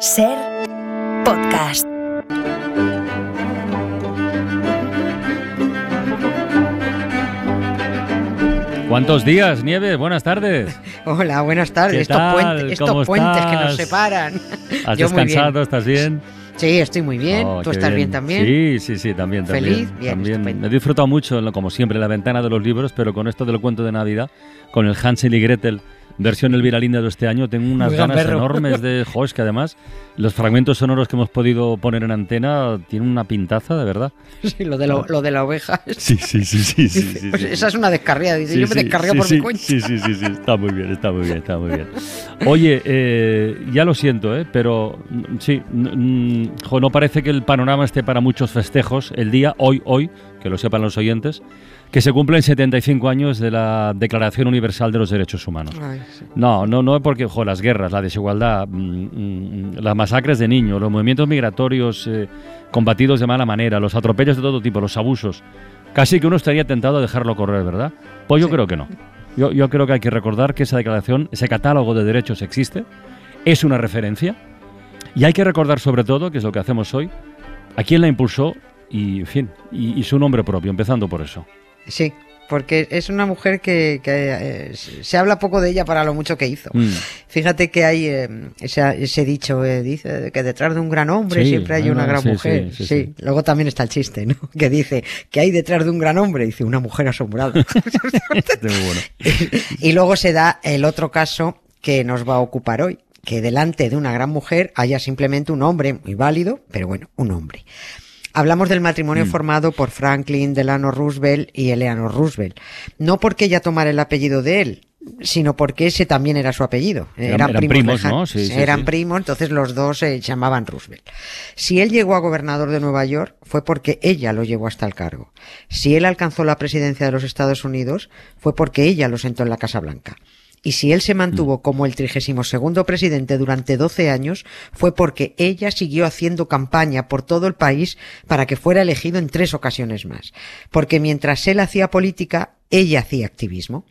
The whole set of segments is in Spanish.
Ser podcast. ¿Cuántos días, Nieves? Buenas tardes. Hola, buenas tardes. ¿Qué Estos, ¿Cómo estos puentes que nos separan. ¿Has Yo muy bien. descansado? ¿Estás bien? Sí, estoy muy bien. Oh, ¿Tú estás bien, también? Sí, sí, sí, también. también ¿Feliz? Bien, también. estupendo. He disfrutado mucho, como siempre, la ventana de los libros, pero con esto del cuento de Navidad, con el Hansel y Gretel, versión Elvira Linda de este año, tengo unas Muy ganas gamberro. enormes de... Jo, es que además los fragmentos sonoros que hemos podido poner en antena tienen una pintaza, de verdad. Sí, lo de, lo, lo de la oveja. Sí, sí, sí, sí, sí. sí, Pues sí. esa es una descarriada. Dice, yo me descargué por mi cuenta. Sí, sí, sí, sí, está muy bien, está muy bien, está muy bien. Oye, eh, ya lo siento, ¿eh? pero mm, sí, mm, mm, jo, no parece que el panorama esté para muchos festejos el día, hoy, hoy, que lo sepan los oyentes, que se cumplen 75 años de la Declaración Universal de los Derechos Humanos. Ay, sí. No, no, no porque jo, las guerras, la desigualdad, mm, mm, las masacres de niños, los movimientos migratorios eh, combatidos de mala manera, los atropellos de todo tipo, los abusos. Casi que uno estaría tentado a dejarlo correr, ¿verdad? Pues yo Sí. creo que no. Yo, yo creo que hay que recordar que esa declaración, ese catálogo de derechos existe, es una referencia y hay que recordar sobre todo, que es lo que hacemos hoy, a quién la impulsó y, en fin, y, y su nombre propio, empezando por eso. Sí, porque es una mujer que, que, eh, se habla poco de ella para lo mucho que hizo. Mm. Fíjate que hay eh, ese, ese dicho, eh, dice que detrás de un gran hombre Sí, siempre hay ah, una no, gran sí, mujer. sí. Luego también está el chiste, ¿no? Que dice que hay detrás de un gran hombre, dice una mujer asombrada. Y luego se da el otro caso que nos va a ocupar hoy, que delante de una gran mujer haya simplemente un hombre muy válido, pero bueno, un hombre. Hablamos del matrimonio Mm. formado por Franklin Delano Roosevelt y Eleanor Roosevelt. No porque ella tomara el apellido de él, sino porque ese también era su apellido. Eran- eran primos, ¿no? Sí, sí, eran sí. primos, entonces los dos se llamaban Roosevelt. Si él llegó a gobernador de Nueva York, fue porque ella lo llevó hasta el cargo. Si él alcanzó la presidencia de los Estados Unidos, fue porque ella lo sentó en la Casa Blanca. Y si él se Mm. mantuvo como el 32 presidente durante 12 años, fue porque ella siguió haciendo campaña por todo el país para que fuera elegido en tres ocasiones más. Porque mientras él hacía política, ella hacía activismo.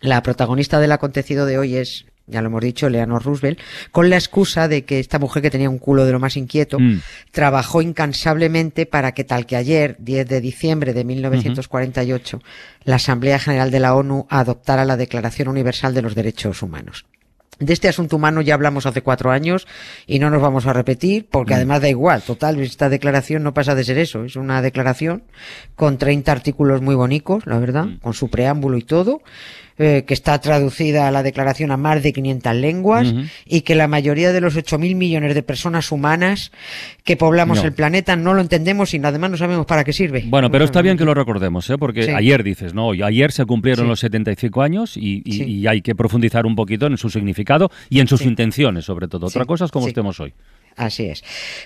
La protagonista del acontecido de hoy es, ya lo hemos dicho, Eleanor Roosevelt, con la excusa de que esta mujer que tenía un culo de lo más inquieto, Mm. trabajó incansablemente para que tal que ayer, 10 de diciembre de 1948, la Asamblea General de la ONU adoptara la Declaración Universal de los Derechos Humanos. De este asunto humano ya hablamos hace cuatro años y no nos vamos a repetir porque además da igual. Total, esta declaración no pasa de ser eso. Es una declaración con 30 artículos muy bonitos, la verdad, con su preámbulo y todo, eh, que está traducida a la declaración a más de 500 lenguas y que la mayoría de los 8.000 millones de personas humanas que poblamos No. el planeta no lo entendemos y además no sabemos para qué sirve. Bueno, pero está bien que lo recordemos, ¿eh? porque Sí. ayer dices, ¿no? Ayer se cumplieron Sí. los 75 años y, y- Sí. y hay que profundizar un poquito en su significado y en sus intenciones, sobre todo. Otra cosa es como sí. estemos hoy. Así es.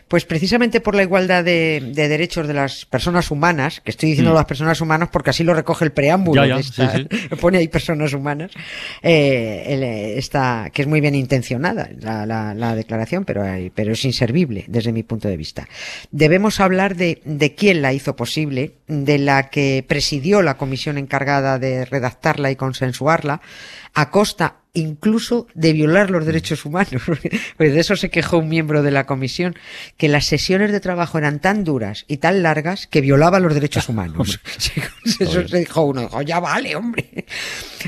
Pues precisamente por la igualdad de, de derechos de las personas humanas, que estoy diciendo Mm. las personas humanas porque así lo recoge el preámbulo Ya, ya, de esta, sí, pone ahí personas humanas, eh, eh, esta, que es muy bien intencionada la, la- la declaración, pero, hay- pero es inservible desde mi punto de vista. Debemos hablar de, de quién la hizo posible, de la que presidió la comisión encargada de redactarla y consensuarla, a costa incluso de violar los derechos humanos. Pues de eso se quejó un miembro de la comisión, que las sesiones de trabajo eran tan duras y tan largas que violaba los derechos humanos. eso se dijo uno, dijo, ya vale, hombre.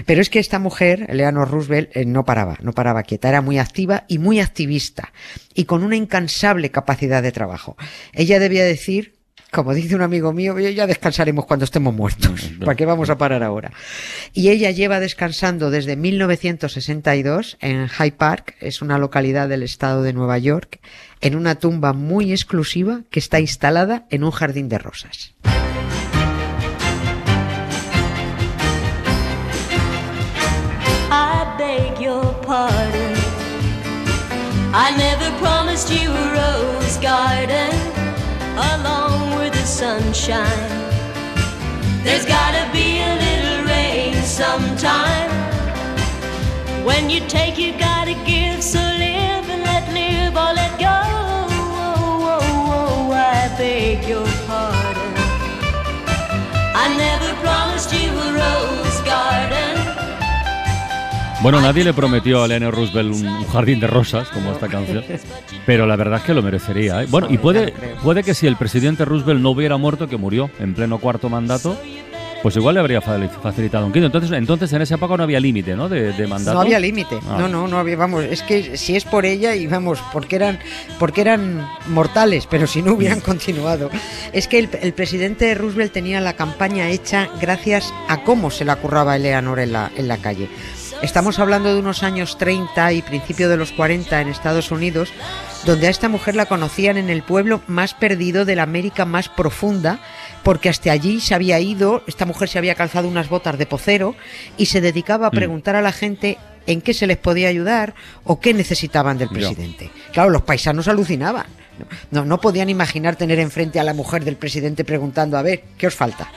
Pero es que esta mujer, Eleanor Roosevelt, eh, no paraba, no paraba quieta, era muy activa y muy activista y con una incansable capacidad de trabajo. Ella debía decir, como dice un amigo mío, "Oye, ya descansaremos cuando estemos muertos. ¿Para qué vamos a parar ahora? Y ella lleva descansando desde 1962 en Hyde Park, es una localidad del estado de Nueva York, en una tumba muy exclusiva que está instalada en un jardín de rosas. I beg your pardon. I never promised you a rose garden along sunshine. There's gotta be a little rain sometime. When you take, you gotta give. So Bueno, nadie le prometió a Eleanor Roosevelt un, jardín de rosas, como esta canción, pero la verdad es que lo merecería. ¿eh? Bueno, y puede, puede que si el presidente Roosevelt no hubiera muerto, que murió en pleno cuarto mandato, pues igual le habría fa- facilitado un quinto. Entonces, entonces en esa época no había límite, ¿no? De, de mandato. No había límite, Ah. no, no, no había, vamos, es que si es por ella y vamos, porque eran, porque eran mortales, pero si no Mm. hubieran continuado. Es que el, el presidente Roosevelt tenía la campaña hecha gracias a cómo se la curraba Eleanor en la, en la calle. Estamos hablando de unos años 30 y principio de los 40 en Estados Unidos, donde a esta mujer la conocían en el pueblo más perdido de la América más profunda, porque hasta allí se había ido, esta mujer se había calzado unas botas de pocero y se dedicaba a Mm. preguntar a la gente en qué se les podía ayudar o qué necesitaban del presidente. Claro, los paisanos alucinaban. No, no podían imaginar tener enfrente a la mujer del presidente preguntando, a ver, ¿qué os falta?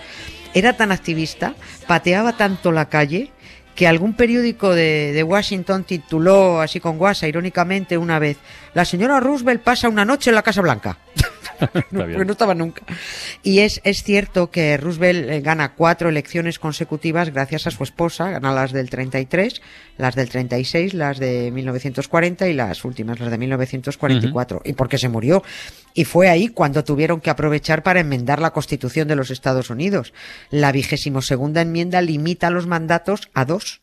Era tan activista, pateaba tanto la calle, que algún periódico de, Washington tituló así con guasa, irónicamente, una vez, la señora Roosevelt pasa una noche en la Casa Blanca. No estaba nunca. Y es, es cierto que Roosevelt eh, gana cuatro elecciones consecutivas gracias a su esposa, gana las del 33, las del 36, las de 1940 y las últimas, las de 1944. Y porque se murió. Y fue ahí cuando tuvieron que aprovechar para enmendar la Constitución de los Estados Unidos. La vigésimo segunda enmienda limita los mandatos a dos.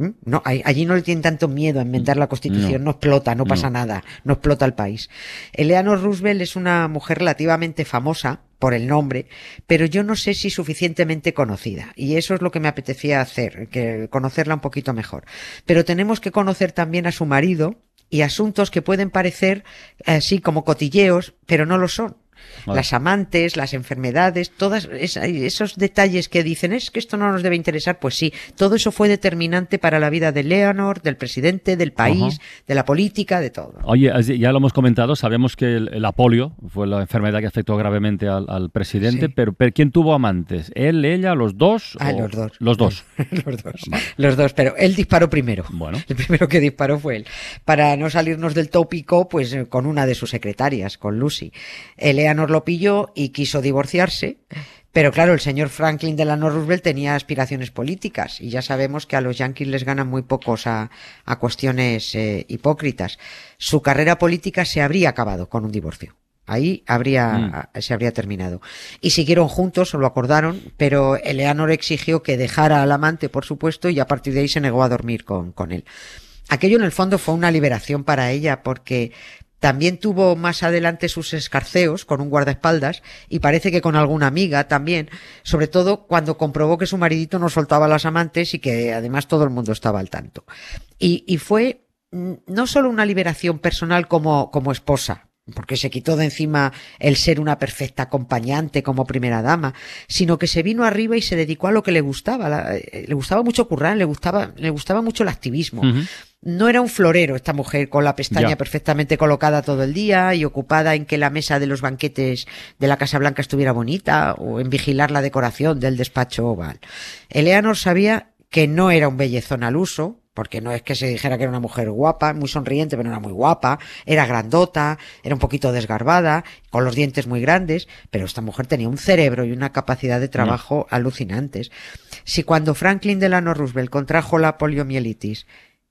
¿Mm? No, allí no le tienen tanto miedo a enmendar la Constitución, no, explota, no pasa nada, no explota el país. Eleanor Roosevelt es una mujer relativamente famosa por el nombre, pero yo no sé si suficientemente conocida. Y eso es lo que me apetecía hacer, que conocerla un poquito mejor. Pero tenemos que conocer también a su marido y asuntos que pueden parecer así como cotilleos, pero no lo son. Vale. Las amantes, las enfermedades, todos esos detalles que dicen es que esto no nos debe interesar, pues sí, todo eso fue determinante para la vida de Leonor, del presidente, del país, de la política, de todo. Oye, ya lo hemos comentado, sabemos que el, la polio fue la enfermedad que afectó gravemente al, al presidente, Sí. pero, pero ¿quién tuvo amantes? ¿Él, ella, los dos? Ah, o- los dos. Los dos. los dos. Los dos, pero él disparó primero. Bueno. El primero que disparó fue él. Para no salirnos del tópico, pues eh, con una de sus secretarias, con Lucy. Eleanor lo pilló y quiso divorciarse. Pero claro, el señor Franklin Delano Roosevelt tenía aspiraciones políticas y ya sabemos que a los yanquis les ganan muy pocos a, a cuestiones eh, hipócritas. Su carrera política se habría acabado con un divorcio. Ahí habría, se habría terminado. Y siguieron juntos, lo acordaron, pero Eleanor exigió que dejara al amante, por supuesto, y a partir de ahí se negó a dormir con, con él. Aquello en el fondo fue una liberación para ella porque también tuvo más adelante sus escarceos con un guardaespaldas y parece que con alguna amiga también, sobre todo cuando comprobó que su maridito no soltaba a las amantes y que además todo el mundo estaba al tanto. Y, y fue mm, no solo una liberación personal como, como esposa, porque se quitó de encima el ser una perfecta acompañante como primera dama, sino que se vino arriba y se dedicó a lo que le gustaba. Eh, le gustaba mucho currar, le gustaba, le gustaba mucho el activismo. No era un florero esta mujer con la pestaña Ya. perfectamente colocada todo el día y ocupada en que la mesa de los banquetes de la Casa Blanca estuviera bonita o en vigilar la decoración del despacho oval. Eleanor sabía que no era un bellezón al uso, porque no es que se dijera que era una mujer guapa, muy sonriente, pero no era muy guapa, era grandota, era un poquito desgarbada, con los dientes muy grandes, pero esta mujer tenía un cerebro y una capacidad de trabajo alucinantes. Si cuando Franklin Delano Roosevelt contrajo la poliomielitis,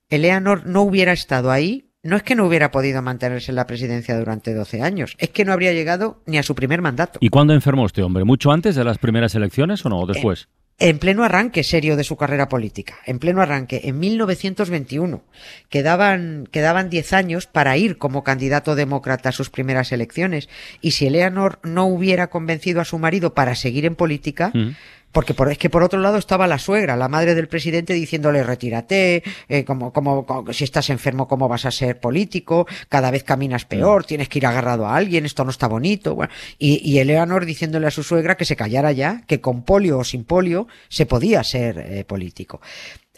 Eleanor no hubiera estado ahí, no es que no hubiera podido mantenerse en la presidencia durante 12 años, es que no habría llegado ni a su primer mandato. ¿Y cuándo enfermó este hombre? ¿Mucho antes de las primeras elecciones o no? ¿O después? En pleno arranque serio de su carrera política, en pleno arranque, en 1921. Quedaban, quedaban 10 años para ir como candidato demócrata a sus primeras elecciones. Y si Eleanor no hubiera convencido a su marido para seguir en política, Mm. Porque por, es que por otro lado estaba la suegra, la madre del presidente, diciéndole retírate, eh, como, como, como- si estás enfermo, ¿cómo vas a ser político? Cada vez caminas peor, tienes que ir agarrado a alguien, esto no está bonito. Bueno, y, y Eleanor diciéndole a su suegra que se callara ya, que con polio o sin polio se podía ser eh, político.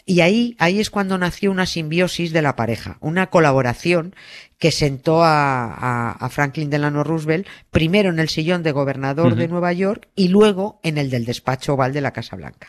Y ahí, ahí es cuando nació una simbiosis de la pareja, una colaboración que sentó a, a- a Franklin Delano Roosevelt primero en el sillón de gobernador de Nueva York y luego en el del despacho oval de la Casa Blanca.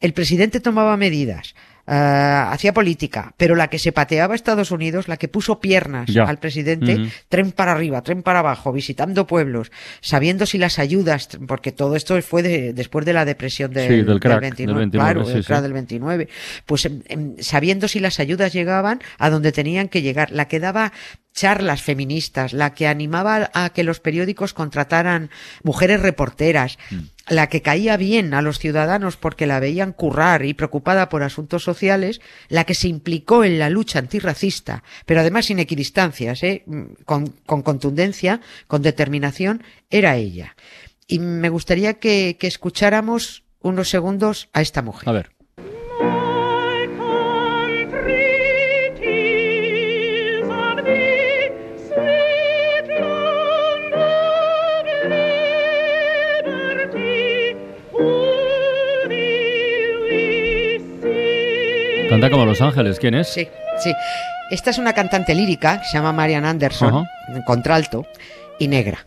El presidente tomaba medidas ah, hacía política, pero la que se pateaba a Estados Unidos, la que puso piernas Ya. al presidente, tren para arriba, tren para abajo, visitando pueblos, sabiendo si las ayudas, porque todo esto fue de- después de la depresión del, Sí, del crack, del 29, 29, claro, sí, el sí. del 29, pues em, em, sabiendo si las ayudas llegaban a donde tenían que llegar, la que daba charlas feministas, la que animaba a que los periódicos contrataran mujeres reporteras, Mm. la que caía bien a los ciudadanos porque la veían currar y preocupada por asuntos sociales, la que se implicó en la lucha antirracista, pero además sin equidistancias, ¿eh? Mm, con, con contundencia, con determinación, era ella. Y me gustaría que, que escucháramos unos segundos a esta mujer. A ver. Canta como Los Ángeles. ¿Quién es? Sí, sí. Esta es una cantante lírica, se llama Marian Anderson, contralto, y negra.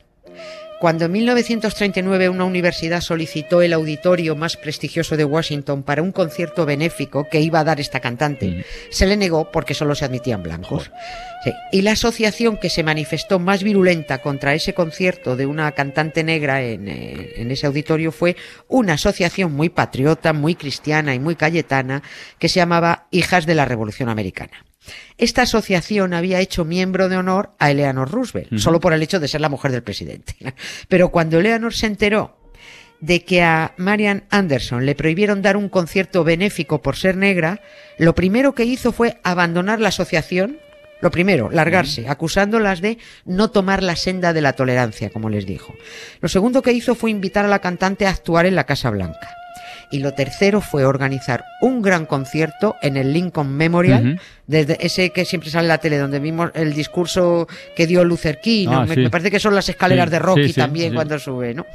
Cuando en 1939 una universidad solicitó el auditorio más prestigioso de Washington para un concierto benéfico que iba a dar esta cantante, Mm. se le negó porque solo se admitían blancos. Sí. Y la asociación que se manifestó más virulenta contra ese concierto de una cantante negra en, eh, en ese auditorio fue una asociación muy patriota, muy cristiana y muy cayetana que se llamaba Hijas de la Revolución Americana. Esta asociación había hecho miembro de honor a Eleanor Roosevelt, solo por el hecho de ser la mujer del presidente. Pero cuando Eleanor se enteró de que a Marian Anderson le prohibieron dar un concierto benéfico por ser negra, lo primero que hizo fue abandonar la asociación. Lo primero, largarse, acusándolas de no tomar la senda de la tolerancia, como les dijo. Lo segundo que hizo fue invitar a la cantante a actuar en la Casa Blanca. Y lo tercero fue organizar un gran concierto en el Lincoln Memorial, desde ese que siempre sale en la tele, donde vimos el discurso que dio Luther King. Ah, me, sí. me parece que son las escaleras Sí, de Rocky sí, también cuando sube, ¿no?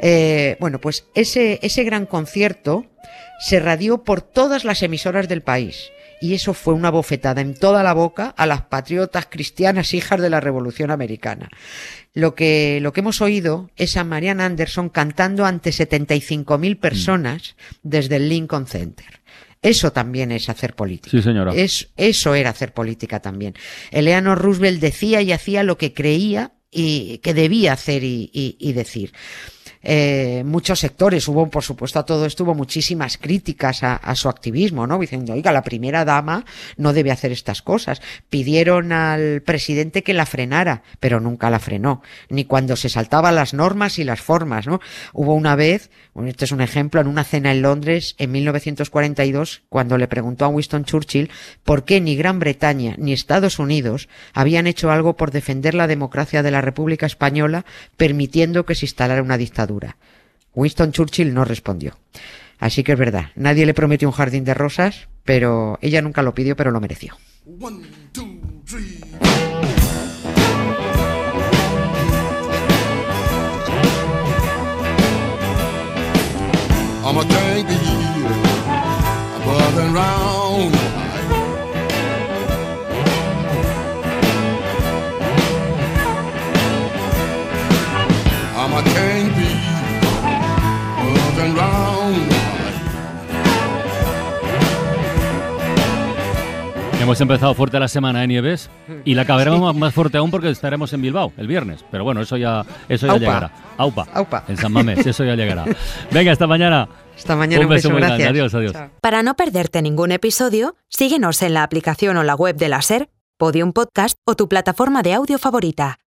Eh, bueno, pues ese, ese gran concierto se radió por todas las emisoras del país. Y eso fue una bofetada en toda la boca a las patriotas cristianas hijas de la Revolución Americana. Lo que, lo que hemos oído es a Marian Anderson cantando ante 75.000 personas desde el Lincoln Center. Eso también es hacer política. Sí, señora. Es, eso era hacer política también. Eleanor Roosevelt decía y hacía lo que creía y que debía hacer y, y- y decir. Eh, muchos sectores, hubo por supuesto a todo esto, hubo muchísimas críticas a, a su activismo, ¿no? Diciendo, oiga, la primera dama no debe hacer estas cosas. Pidieron al presidente que la frenara, pero nunca la frenó, ni cuando se saltaban las normas y las formas, ¿no? Hubo una vez, bueno, este es un ejemplo, en una cena en Londres en 1942, cuando le preguntó a Winston Churchill por qué ni Gran Bretaña ni Estados Unidos habían hecho algo por defender la democracia de la República Española, permitiendo que se instalara una dictadura. Winston Churchill no respondió. Así que es verdad, nadie le prometió un jardín de rosas, pero ella nunca lo pidió, pero lo mereció. Hemos empezado fuerte la semana de Nieves y la acabaremos más- más fuerte aún porque estaremos en Bilbao el viernes. Pero bueno, eso ya, eso ya Aupa. llegará. Aupa. Aupa. En San Mamés, eso ya llegará. Venga, hasta mañana. Hasta mañana, Un beso muy grande. Adiós, adiós. Chao. Para no perderte ningún episodio, síguenos en la aplicación o la web de la SER, Podium Podcast o tu plataforma de audio favorita.